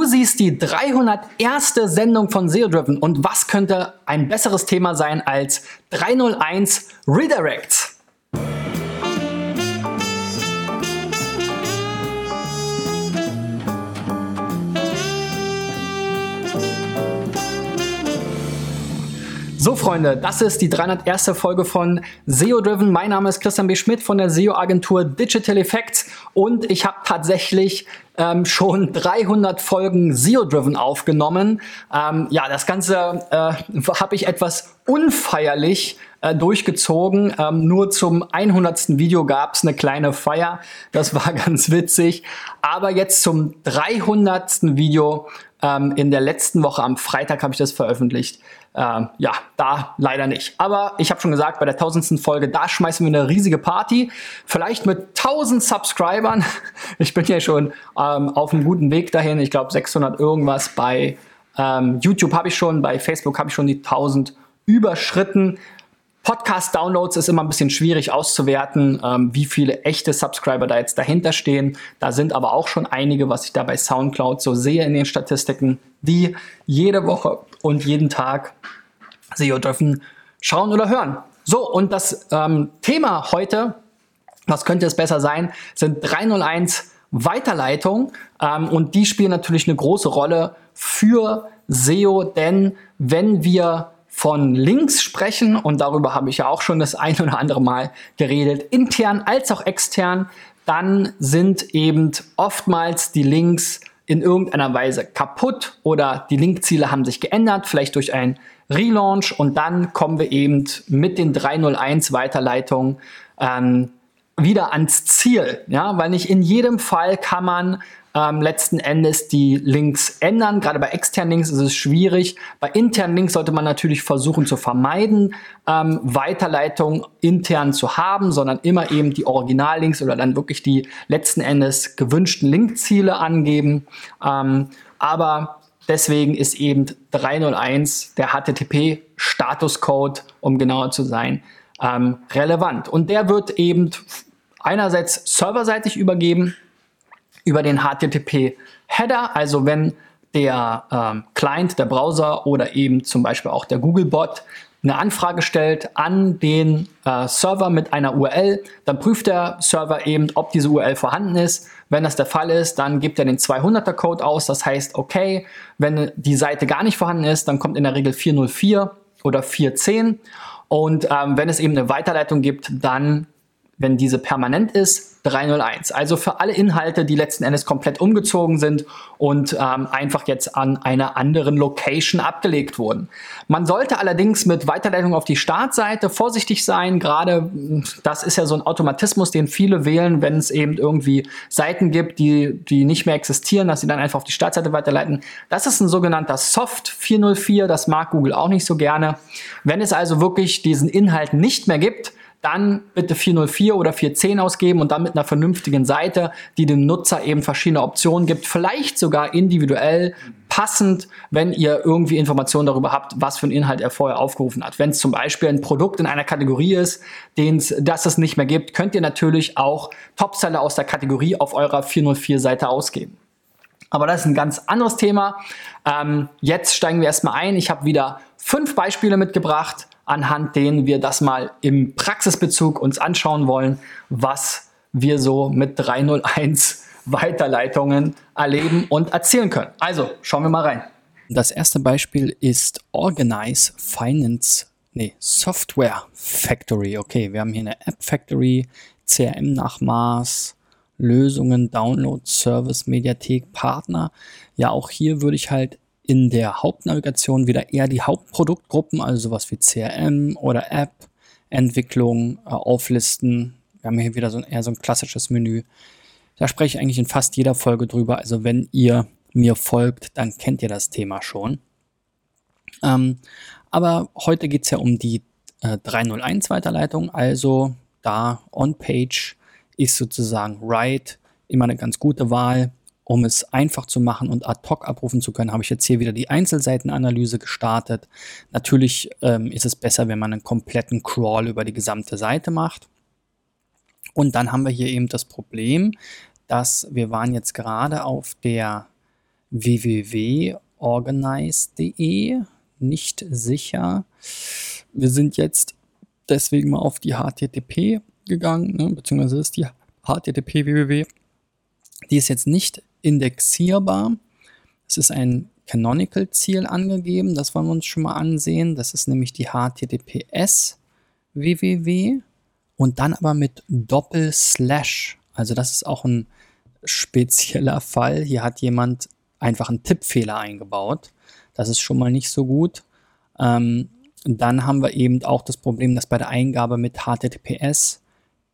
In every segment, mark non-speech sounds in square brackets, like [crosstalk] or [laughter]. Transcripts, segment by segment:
Du siehst die 301. Sendung von SEO Driven und was könnte ein besseres Thema sein als 301 Redirects? So, Freunde, das ist die 301. Folge von SEO Driven. Mein Name ist Christian B. Schmidt von der SEO-Agentur Digital Effects und ich habe tatsächlich ähm, schon 300 Folgen SEO Driven aufgenommen. Ähm, ja, das Ganze äh, habe ich etwas unfeierlich äh, durchgezogen. Ähm, nur zum 100. Video gab es eine kleine Feier. Das war [laughs] ganz witzig. Aber jetzt zum 300. Video ähm, in der letzten Woche am Freitag habe ich das veröffentlicht. Ähm, ja, da leider nicht. Aber ich habe schon gesagt, bei der tausendsten Folge, da schmeißen wir eine riesige Party. Vielleicht mit 1000 Subscribern. [laughs] Ich bin ja schon ähm, auf einem guten Weg dahin. Ich glaube 600 irgendwas. Bei ähm, YouTube habe ich schon, bei Facebook habe ich schon die 1000 überschritten. Podcast-Downloads ist immer ein bisschen schwierig auszuwerten, ähm, wie viele echte Subscriber da jetzt dahinter stehen. Da sind aber auch schon einige, was ich da bei SoundCloud so sehe in den Statistiken, die jede Woche und jeden Tag SEO dürfen schauen oder hören. So, und das ähm, Thema heute, was könnte es besser sein, sind 301 Weiterleitung ähm, und die spielen natürlich eine große Rolle für SEO, denn wenn wir von Links sprechen. Und darüber habe ich ja auch schon das ein oder andere Mal geredet, intern als auch extern, dann sind eben oftmals die Links in irgendeiner Weise kaputt oder die Linkziele haben sich geändert, vielleicht durch ein Relaunch. Und dann kommen wir eben mit den 301 Weiterleitungen ähm, wieder ans Ziel, ja, weil nicht in jedem Fall kann man ähm, letzten Endes die Links ändern. Gerade bei externen Links ist es schwierig. Bei internen Links sollte man natürlich versuchen zu vermeiden, ähm, Weiterleitung intern zu haben, sondern immer eben die Originallinks oder dann wirklich die letzten Endes gewünschten Linkziele angeben. Ähm, aber deswegen ist eben 301 der HTTP Statuscode, um genauer zu sein, ähm, relevant. Und der wird eben einerseits serverseitig übergeben über den HTTP-Header, also wenn der ähm, Client, der Browser oder eben zum Beispiel auch der Google-Bot eine Anfrage stellt an den äh, Server mit einer URL, dann prüft der Server eben, ob diese URL vorhanden ist. Wenn das der Fall ist, dann gibt er den 200er Code aus. Das heißt, okay, wenn die Seite gar nicht vorhanden ist, dann kommt in der Regel 404 oder 410. Und ähm, wenn es eben eine Weiterleitung gibt, dann wenn diese permanent ist, 301. Also für alle Inhalte, die letzten Endes komplett umgezogen sind und ähm, einfach jetzt an einer anderen Location abgelegt wurden. Man sollte allerdings mit Weiterleitung auf die Startseite vorsichtig sein. Gerade das ist ja so ein Automatismus, den viele wählen, wenn es eben irgendwie Seiten gibt, die, die nicht mehr existieren, dass sie dann einfach auf die Startseite weiterleiten. Das ist ein sogenannter Soft 404. Das mag Google auch nicht so gerne. Wenn es also wirklich diesen Inhalt nicht mehr gibt, dann bitte 404 oder 410 ausgeben und dann mit einer vernünftigen Seite, die dem Nutzer eben verschiedene Optionen gibt, vielleicht sogar individuell passend, wenn ihr irgendwie Informationen darüber habt, was für einen Inhalt er vorher aufgerufen hat. Wenn es zum Beispiel ein Produkt in einer Kategorie ist, den's, das es nicht mehr gibt, könnt ihr natürlich auch Topseller aus der Kategorie auf eurer 404-Seite ausgeben. Aber das ist ein ganz anderes Thema. Ähm, jetzt steigen wir erstmal ein. Ich habe wieder fünf Beispiele mitgebracht anhand denen wir das mal im Praxisbezug uns anschauen wollen, was wir so mit 301 [laughs] Weiterleitungen erleben und erzählen können. Also, schauen wir mal rein. Das erste Beispiel ist Organize Finance, nee, Software Factory. Okay, wir haben hier eine App Factory, CRM nach Maß, Lösungen, Download, Service, Mediathek, Partner. Ja, auch hier würde ich halt in der Hauptnavigation wieder eher die Hauptproduktgruppen, also sowas wie CRM oder App, Entwicklung, äh, auflisten. Wir haben hier wieder so ein, eher so ein klassisches Menü. Da spreche ich eigentlich in fast jeder Folge drüber. Also wenn ihr mir folgt, dann kennt ihr das Thema schon. Ähm, aber heute geht es ja um die äh, 301 Weiterleitung. Also da On-Page ist sozusagen Write immer eine ganz gute Wahl um es einfach zu machen und ad hoc abrufen zu können, habe ich jetzt hier wieder die Einzelseitenanalyse gestartet. Natürlich ähm, ist es besser, wenn man einen kompletten Crawl über die gesamte Seite macht. Und dann haben wir hier eben das Problem, dass wir waren jetzt gerade auf der www.organize.de. Nicht sicher. Wir sind jetzt deswegen mal auf die HTTP gegangen, ne, beziehungsweise ist die HTTP www. Die ist jetzt nicht indexierbar. Es ist ein Canonical-Ziel angegeben, das wollen wir uns schon mal ansehen. Das ist nämlich die HTTPS www und dann aber mit Doppel-Slash. Also das ist auch ein spezieller Fall. Hier hat jemand einfach einen Tippfehler eingebaut. Das ist schon mal nicht so gut. Ähm, dann haben wir eben auch das Problem, dass bei der Eingabe mit HTTPS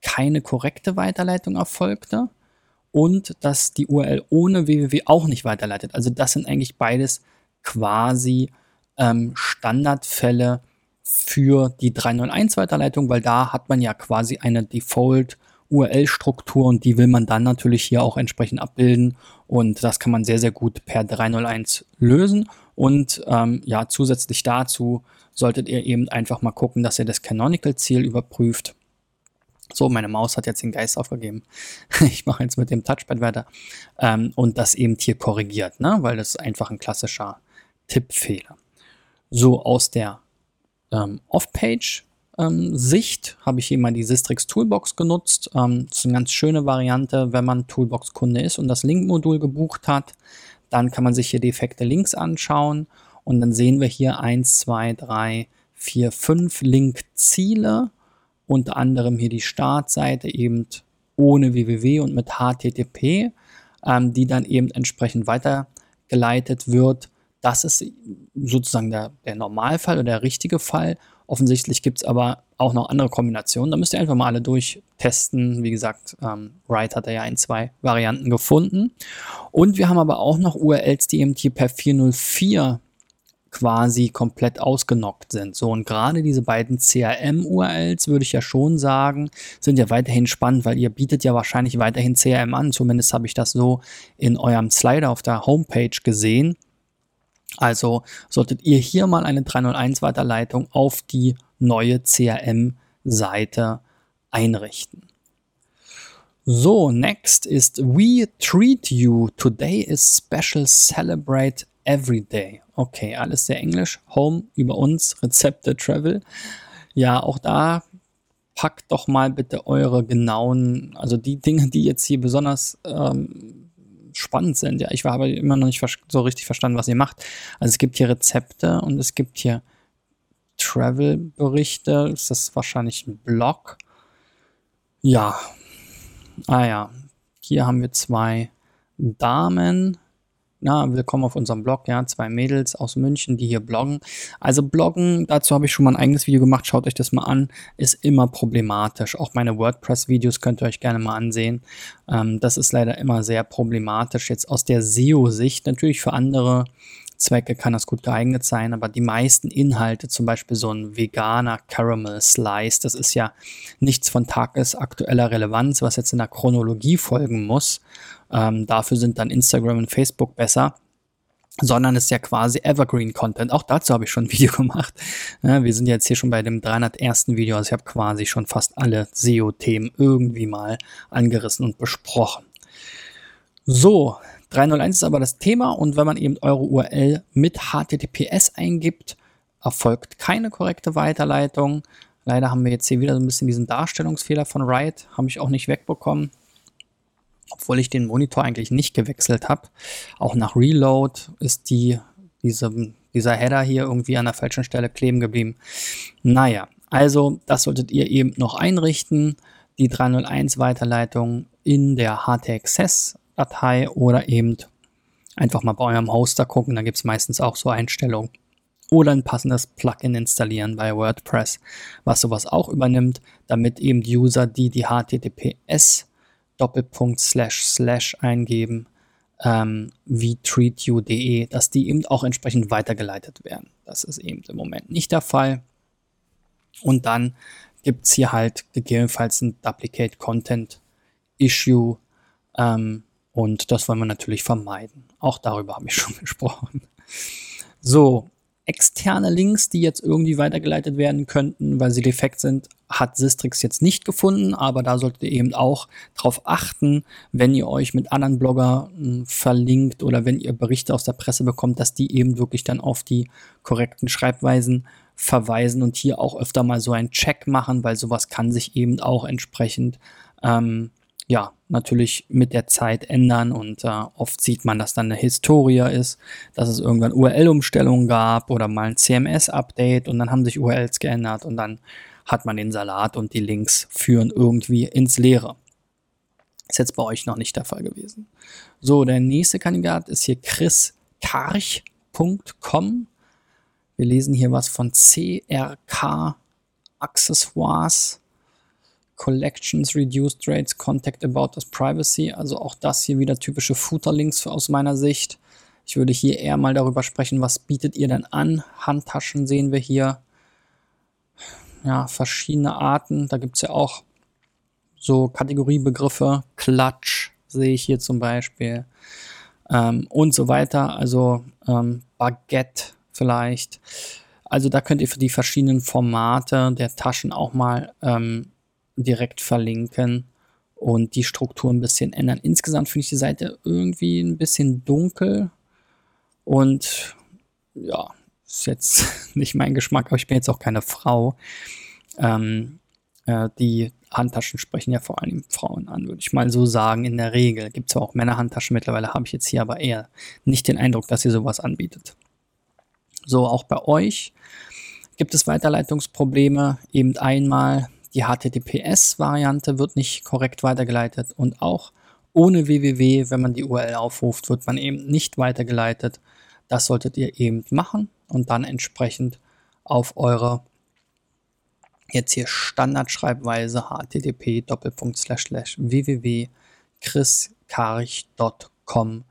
keine korrekte Weiterleitung erfolgte und dass die URL ohne www auch nicht weiterleitet. Also das sind eigentlich beides quasi ähm, Standardfälle für die 301 Weiterleitung, weil da hat man ja quasi eine Default URL-Struktur und die will man dann natürlich hier auch entsprechend abbilden und das kann man sehr, sehr gut per 301 lösen und ähm, ja, zusätzlich dazu solltet ihr eben einfach mal gucken, dass ihr das Canonical-Ziel überprüft so, meine Maus hat jetzt den Geist aufgegeben. [laughs] ich mache jetzt mit dem Touchpad weiter. Ähm, und das eben hier korrigiert, ne? weil das ist einfach ein klassischer Tippfehler. So, aus der ähm, Off-Page ähm, Sicht habe ich hier mal die Sistrix Toolbox genutzt. Ähm, das ist eine ganz schöne Variante, wenn man Toolbox-Kunde ist und das Link-Modul gebucht hat. Dann kann man sich hier defekte Links anschauen und dann sehen wir hier 1, 2, 3, 4, 5 Link-Ziele unter anderem hier die Startseite eben ohne www und mit HTTP, ähm, die dann eben entsprechend weitergeleitet wird. Das ist sozusagen der, der Normalfall oder der richtige Fall. Offensichtlich gibt es aber auch noch andere Kombinationen. Da müsst ihr einfach mal alle durchtesten. Wie gesagt, ähm, Wright hat da ja ein, zwei Varianten gefunden. Und wir haben aber auch noch URLs, die eben hier per 404 quasi komplett ausgenockt sind. So, und gerade diese beiden CRM-URLs, würde ich ja schon sagen, sind ja weiterhin spannend, weil ihr bietet ja wahrscheinlich weiterhin CRM an. Zumindest habe ich das so in eurem Slider auf der Homepage gesehen. Also solltet ihr hier mal eine 301 Weiterleitung auf die neue CRM-Seite einrichten. So, next ist We Treat You. Today is special celebrate every day. Okay, alles sehr englisch. Home über uns, Rezepte, Travel. Ja, auch da packt doch mal bitte eure genauen, also die Dinge, die jetzt hier besonders ähm, spannend sind. Ja, ich habe immer noch nicht so richtig verstanden, was ihr macht. Also es gibt hier Rezepte und es gibt hier Travel-Berichte. Ist das wahrscheinlich ein Blog? Ja. Ah ja. Hier haben wir zwei Damen na, willkommen auf unserem Blog, ja, zwei Mädels aus München, die hier bloggen. Also bloggen, dazu habe ich schon mal ein eigenes Video gemacht, schaut euch das mal an, ist immer problematisch. Auch meine WordPress-Videos könnt ihr euch gerne mal ansehen. Ähm, das ist leider immer sehr problematisch. Jetzt aus der SEO-Sicht, natürlich für andere Zwecke kann das gut geeignet sein, aber die meisten Inhalte, zum Beispiel so ein veganer Caramel Slice, das ist ja nichts von tagesaktueller Relevanz, was jetzt in der Chronologie folgen muss. Ähm, dafür sind dann Instagram und Facebook besser sondern ist ja quasi Evergreen Content. Auch dazu habe ich schon ein [laughs] Video gemacht. Ja, wir sind jetzt hier schon bei dem 301. Video, also ich habe quasi schon fast alle SEO-Themen irgendwie mal angerissen und besprochen. So, 301 ist aber das Thema und wenn man eben eure URL mit HTTPS eingibt, erfolgt keine korrekte Weiterleitung. Leider haben wir jetzt hier wieder so ein bisschen diesen Darstellungsfehler von Riot, habe ich auch nicht wegbekommen, obwohl ich den Monitor eigentlich nicht gewechselt habe. Auch nach Reload ist die, diese, dieser Header hier irgendwie an der falschen Stelle kleben geblieben. Naja, also das solltet ihr eben noch einrichten. Die 301 Weiterleitung in der HT-Access Datei oder eben einfach mal bei eurem Hoster gucken. Da gibt es meistens auch so Einstellungen. Oder ein passendes Plugin installieren bei WordPress, was sowas auch übernimmt, damit eben die User, die die HTTPS Doppelpunkt slash slash eingeben, ähm, wie treatyou.de, dass die eben auch entsprechend weitergeleitet werden. Das ist eben im Moment nicht der Fall. Und dann gibt es hier halt gegebenenfalls ein Duplicate Content Issue, ähm, und das wollen wir natürlich vermeiden. Auch darüber habe ich schon [laughs] gesprochen. So, externe Links, die jetzt irgendwie weitergeleitet werden könnten, weil sie defekt sind, hat Sistrix jetzt nicht gefunden, aber da solltet ihr eben auch darauf achten, wenn ihr euch mit anderen Bloggern hm, verlinkt oder wenn ihr Berichte aus der Presse bekommt, dass die eben wirklich dann auf die korrekten Schreibweisen verweisen und hier auch öfter mal so einen Check machen, weil sowas kann sich eben auch entsprechend ähm, ja, natürlich mit der Zeit ändern und äh, oft sieht man, dass dann eine Historie ist, dass es irgendwann URL-Umstellungen gab oder mal ein CMS-Update und dann haben sich URLs geändert und dann hat man den Salat und die Links führen irgendwie ins Leere. Ist jetzt bei euch noch nicht der Fall gewesen. So, der nächste Kandidat ist hier chriskarch.com. Wir lesen hier was von CRK Accessoires. Collections, Reduced Rates, Contact About us Privacy. Also auch das hier wieder typische Footer-Links aus meiner Sicht. Ich würde hier eher mal darüber sprechen, was bietet ihr denn an? Handtaschen sehen wir hier. Ja, verschiedene Arten. Da gibt es ja auch so Kategoriebegriffe. Clutch sehe ich hier zum Beispiel. Ähm, und so weiter. Also ähm, Baguette vielleicht. Also da könnt ihr für die verschiedenen Formate der Taschen auch mal ähm, direkt verlinken und die Struktur ein bisschen ändern. Insgesamt finde ich die Seite irgendwie ein bisschen dunkel und ja, ist jetzt [laughs] nicht mein Geschmack, aber ich bin jetzt auch keine Frau. Ähm, äh, die Handtaschen sprechen ja vor allem Frauen an, würde ich mal so sagen. In der Regel gibt es auch Männerhandtaschen mittlerweile, habe ich jetzt hier aber eher nicht den Eindruck, dass ihr sowas anbietet. So, auch bei euch gibt es Weiterleitungsprobleme. Eben einmal die HTTPS-Variante wird nicht korrekt weitergeleitet und auch ohne www, wenn man die URL aufruft, wird man eben nicht weitergeleitet. Das solltet ihr eben machen und dann entsprechend auf eure jetzt hier Standardschreibweise http www.chriskarich.com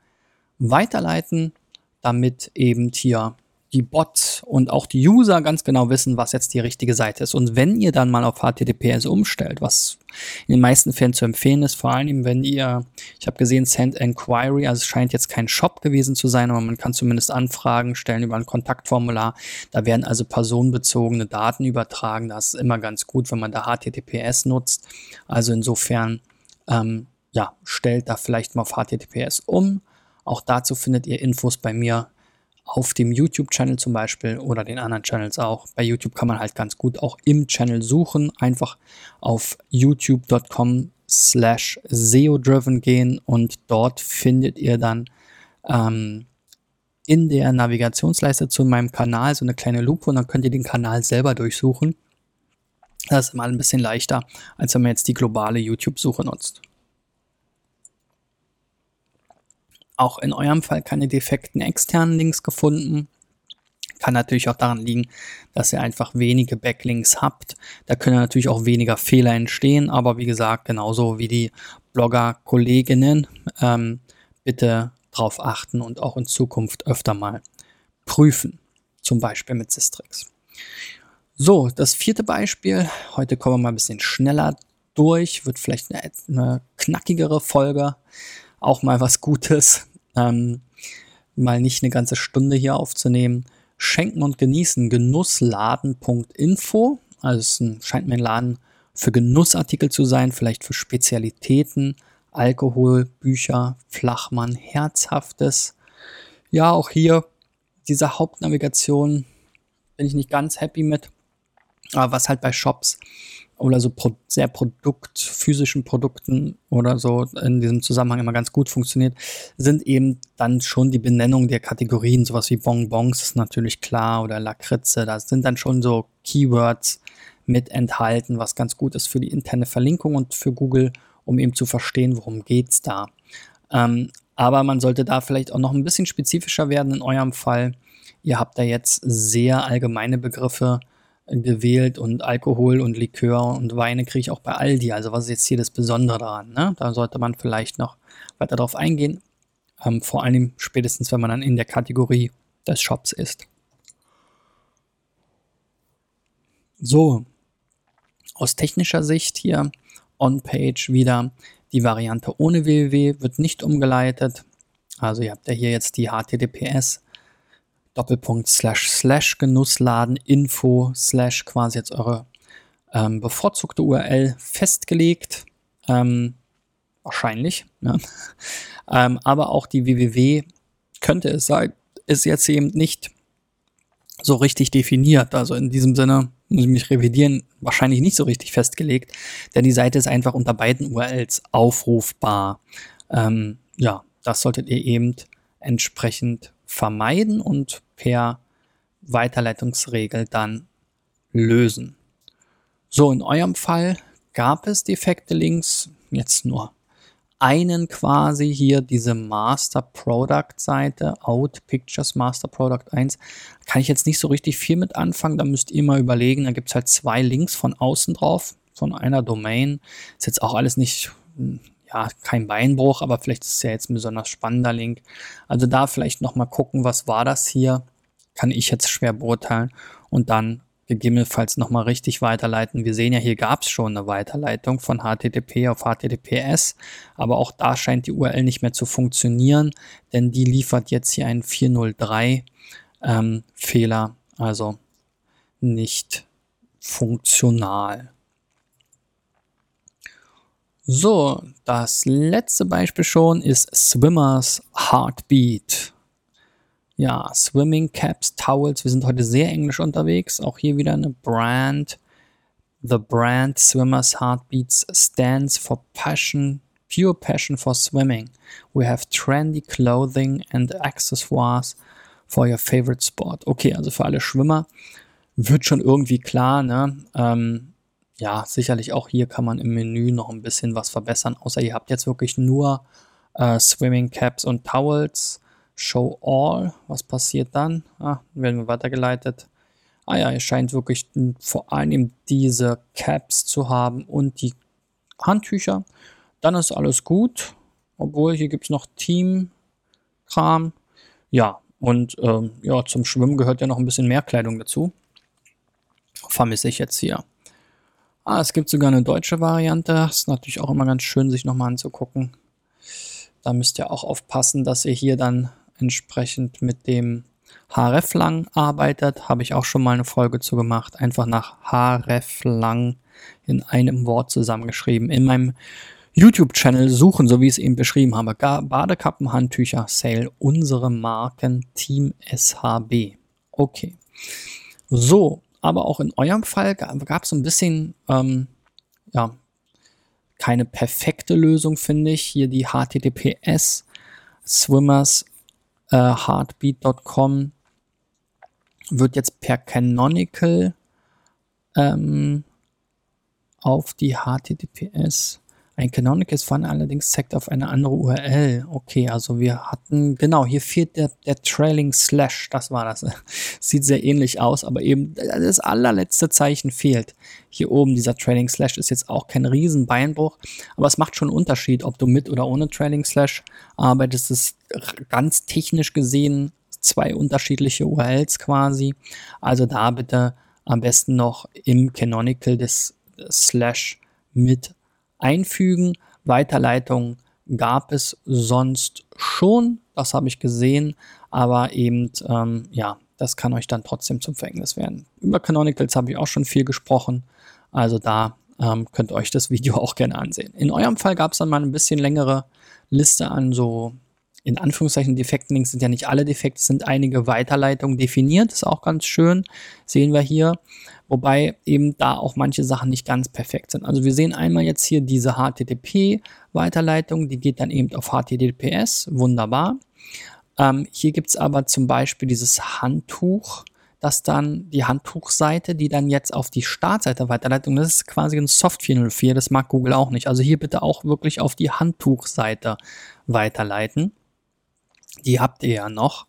weiterleiten, damit eben hier die Bots und auch die User ganz genau wissen, was jetzt die richtige Seite ist. Und wenn ihr dann mal auf HTTPS umstellt, was in den meisten Fällen zu empfehlen ist, vor allem wenn ihr, ich habe gesehen, Send Enquiry, also es scheint jetzt kein Shop gewesen zu sein, aber man kann zumindest Anfragen stellen über ein Kontaktformular. Da werden also personenbezogene Daten übertragen. Das ist immer ganz gut, wenn man da HTTPS nutzt. Also insofern, ähm, ja, stellt da vielleicht mal auf HTTPS um. Auch dazu findet ihr Infos bei mir auf dem YouTube-Channel zum Beispiel oder den anderen Channels auch. Bei YouTube kann man halt ganz gut auch im Channel suchen. Einfach auf youtube.com slash SEO-driven gehen und dort findet ihr dann ähm, in der Navigationsleiste zu meinem Kanal so eine kleine Lupe und dann könnt ihr den Kanal selber durchsuchen. Das ist mal ein bisschen leichter, als wenn man jetzt die globale YouTube-Suche nutzt. Auch in eurem Fall keine defekten externen Links gefunden. Kann natürlich auch daran liegen, dass ihr einfach wenige Backlinks habt. Da können natürlich auch weniger Fehler entstehen, aber wie gesagt, genauso wie die Blogger-Kolleginnen, ähm, bitte darauf achten und auch in Zukunft öfter mal prüfen. Zum Beispiel mit Sistrix. So, das vierte Beispiel. Heute kommen wir mal ein bisschen schneller durch. Wird vielleicht eine, eine knackigere Folge auch mal was Gutes, ähm, mal nicht eine ganze Stunde hier aufzunehmen. Schenken und genießen, genussladen.info. Also es ein, scheint mir ein Laden für Genussartikel zu sein, vielleicht für Spezialitäten, Alkohol, Bücher, Flachmann, Herzhaftes. Ja, auch hier diese Hauptnavigation bin ich nicht ganz happy mit. Aber was halt bei Shops oder so pro, sehr Produkt, physischen Produkten oder so in diesem Zusammenhang immer ganz gut funktioniert, sind eben dann schon die Benennung der Kategorien, sowas wie Bonbons ist natürlich klar oder Lakritze, da sind dann schon so Keywords mit enthalten, was ganz gut ist für die interne Verlinkung und für Google, um eben zu verstehen, worum geht's da. Ähm, aber man sollte da vielleicht auch noch ein bisschen spezifischer werden in eurem Fall. Ihr habt da jetzt sehr allgemeine Begriffe, gewählt und Alkohol und Likör und Weine kriege ich auch bei Aldi. Also was ist jetzt hier das Besondere daran? Ne? Da sollte man vielleicht noch weiter darauf eingehen. Ähm, vor allem spätestens, wenn man dann in der Kategorie des Shops ist. So, aus technischer Sicht hier on-page wieder die Variante ohne www wird nicht umgeleitet. Also ihr habt ja hier jetzt die HTTPS Doppelpunkt slash slash Genussladen Info slash quasi jetzt eure ähm, bevorzugte URL festgelegt. Ähm, wahrscheinlich. Ja. [laughs] ähm, aber auch die www könnte es sein, ist jetzt eben nicht so richtig definiert. Also in diesem Sinne muss ich mich revidieren, wahrscheinlich nicht so richtig festgelegt, denn die Seite ist einfach unter beiden URLs aufrufbar. Ähm, ja, das solltet ihr eben entsprechend vermeiden und per Weiterleitungsregel dann lösen. So, in eurem Fall gab es defekte Links, jetzt nur einen quasi hier diese Master Product Seite, Out Pictures Master Product 1. Kann ich jetzt nicht so richtig viel mit anfangen, da müsst ihr mal überlegen. Da gibt es halt zwei Links von außen drauf, von einer Domain. Ist jetzt auch alles nicht, hm, ja, kein Beinbruch, aber vielleicht ist es ja jetzt ein besonders spannender Link. Also da vielleicht nochmal gucken, was war das hier? Kann ich jetzt schwer beurteilen. Und dann gegebenenfalls nochmal richtig weiterleiten. Wir sehen ja, hier gab es schon eine Weiterleitung von HTTP auf HTTPS, aber auch da scheint die URL nicht mehr zu funktionieren, denn die liefert jetzt hier einen 403 ähm, Fehler, also nicht funktional. So, das letzte Beispiel schon ist Swimmers Heartbeat. Ja, Swimming Caps, Towels. Wir sind heute sehr englisch unterwegs. Auch hier wieder eine Brand. The brand Swimmers Heartbeats stands for passion, pure passion for swimming. We have trendy clothing and accessoires for your favorite sport. Okay, also für alle Schwimmer wird schon irgendwie klar, ne? Ähm, ja, sicherlich auch hier kann man im Menü noch ein bisschen was verbessern, außer ihr habt jetzt wirklich nur äh, Swimming Caps und Towels. Show All. Was passiert dann? Ah, werden wir weitergeleitet. Ah ja, ihr scheint wirklich vor allem diese Caps zu haben und die Handtücher. Dann ist alles gut. Obwohl, hier gibt es noch Team-Kram. Ja, und ähm, ja, zum Schwimmen gehört ja noch ein bisschen mehr Kleidung dazu. Vermisse ich jetzt hier. Ah, es gibt sogar eine deutsche Variante. Das ist natürlich auch immer ganz schön, sich nochmal anzugucken. Da müsst ihr auch aufpassen, dass ihr hier dann entsprechend mit dem hreflang arbeitet. Habe ich auch schon mal eine Folge zu gemacht. Einfach nach hreflang in einem Wort zusammengeschrieben. In meinem YouTube-Channel suchen, so wie ich es eben beschrieben habe. Badekappen, Handtücher, Sale, unsere Marken, Team SHB. Okay. So, aber auch in eurem Fall gab es ein bisschen, ähm, ja, keine perfekte Lösung, finde ich. Hier die HTTPS Swimmers äh, Heartbeat.com wird jetzt per Canonical ähm, auf die HTTPS ein Canonical ist vorne allerdings zeigt auf eine andere URL. Okay, also wir hatten, genau, hier fehlt der, der Trailing Slash, das war das. [laughs] Sieht sehr ähnlich aus, aber eben das allerletzte Zeichen fehlt. Hier oben, dieser Trailing Slash ist jetzt auch kein Riesenbeinbruch, aber es macht schon einen Unterschied, ob du mit oder ohne Trailing Slash arbeitest. Es ist ganz technisch gesehen zwei unterschiedliche URLs quasi. Also da bitte am besten noch im Canonical des Slash mit einfügen. Weiterleitungen gab es sonst schon, das habe ich gesehen, aber eben, ähm, ja, das kann euch dann trotzdem zum Verhängnis werden. Über Canonicals habe ich auch schon viel gesprochen, also da ähm, könnt ihr euch das Video [laughs] auch gerne ansehen. In eurem Fall gab es dann mal ein bisschen längere Liste an so in Anführungszeichen Defekten Links sind ja nicht alle Defekte, sind einige Weiterleitungen definiert, ist auch ganz schön, sehen wir hier wobei eben da auch manche Sachen nicht ganz perfekt sind. Also wir sehen einmal jetzt hier diese HTTP-Weiterleitung, die geht dann eben auf HTTPS, wunderbar. Ähm, hier gibt es aber zum Beispiel dieses Handtuch, das dann die Handtuchseite, die dann jetzt auf die Startseite weiterleitet. das ist quasi ein Soft 404, das mag Google auch nicht. Also hier bitte auch wirklich auf die Handtuchseite weiterleiten. Die habt ihr ja noch.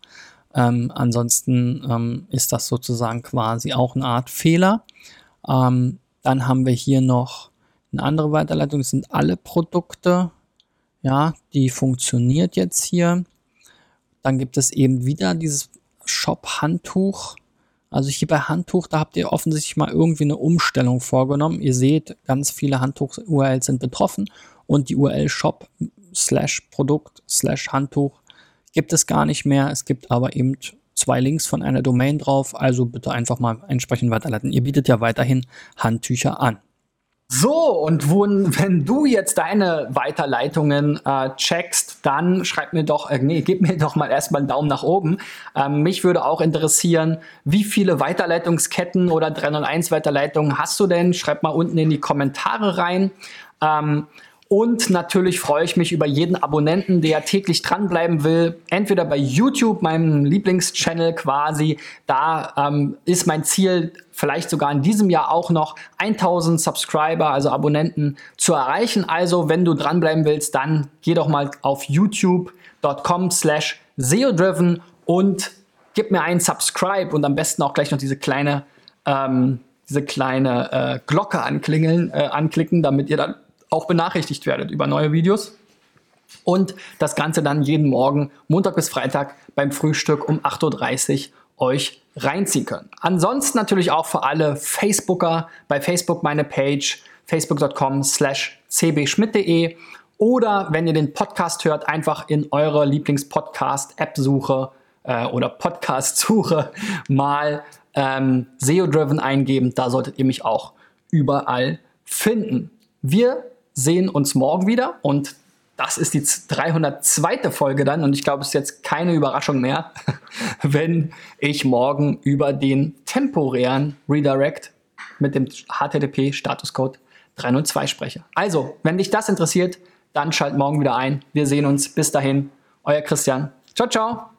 Ähm, ansonsten ähm, ist das sozusagen quasi auch eine Art Fehler. Ähm, dann haben wir hier noch eine andere Weiterleitung. Das sind alle Produkte. Ja, die funktioniert jetzt hier. Dann gibt es eben wieder dieses Shop-Handtuch. Also hier bei Handtuch, da habt ihr offensichtlich mal irgendwie eine Umstellung vorgenommen. Ihr seht, ganz viele Handtuch-URLs sind betroffen und die URL Shop slash Produkt slash Handtuch gibt es gar nicht mehr. Es gibt aber eben zwei Links von einer Domain drauf, also bitte einfach mal entsprechend weiterleiten. Ihr bietet ja weiterhin Handtücher an. So, und wo, wenn du jetzt deine Weiterleitungen äh, checkst, dann schreib mir doch, äh, nee, gib mir doch mal erstmal einen Daumen nach oben. Ähm, mich würde auch interessieren, wie viele Weiterleitungsketten oder 301 Weiterleitungen hast du denn? Schreib mal unten in die Kommentare rein. Ähm, und natürlich freue ich mich über jeden Abonnenten, der täglich dranbleiben will. Entweder bei YouTube, meinem Lieblingschannel quasi. Da ähm, ist mein Ziel, vielleicht sogar in diesem Jahr auch noch 1000 Subscriber, also Abonnenten zu erreichen. Also, wenn du dranbleiben willst, dann geh doch mal auf youtube.com slash SEO-driven und gib mir einen Subscribe und am besten auch gleich noch diese kleine, ähm, diese kleine äh, Glocke anklingeln, äh, anklicken, damit ihr dann auch benachrichtigt werdet über neue Videos. Und das Ganze dann jeden Morgen, Montag bis Freitag beim Frühstück um 8.30 Uhr euch reinziehen können. Ansonsten natürlich auch für alle Facebooker bei Facebook meine Page facebook.com slash cbschmidt.de oder wenn ihr den Podcast hört, einfach in eure Lieblings-Podcast-App-Suche äh, oder Podcast-Suche [laughs] mal ähm, SEO-Driven eingeben. Da solltet ihr mich auch überall finden. Wir sehen uns morgen wieder und das ist die 302. Folge dann und ich glaube, es ist jetzt keine Überraschung mehr, [laughs] wenn ich morgen über den temporären Redirect mit dem HTTP Statuscode 302 spreche. Also, wenn dich das interessiert, dann schalt morgen wieder ein. Wir sehen uns. Bis dahin, euer Christian. Ciao, ciao.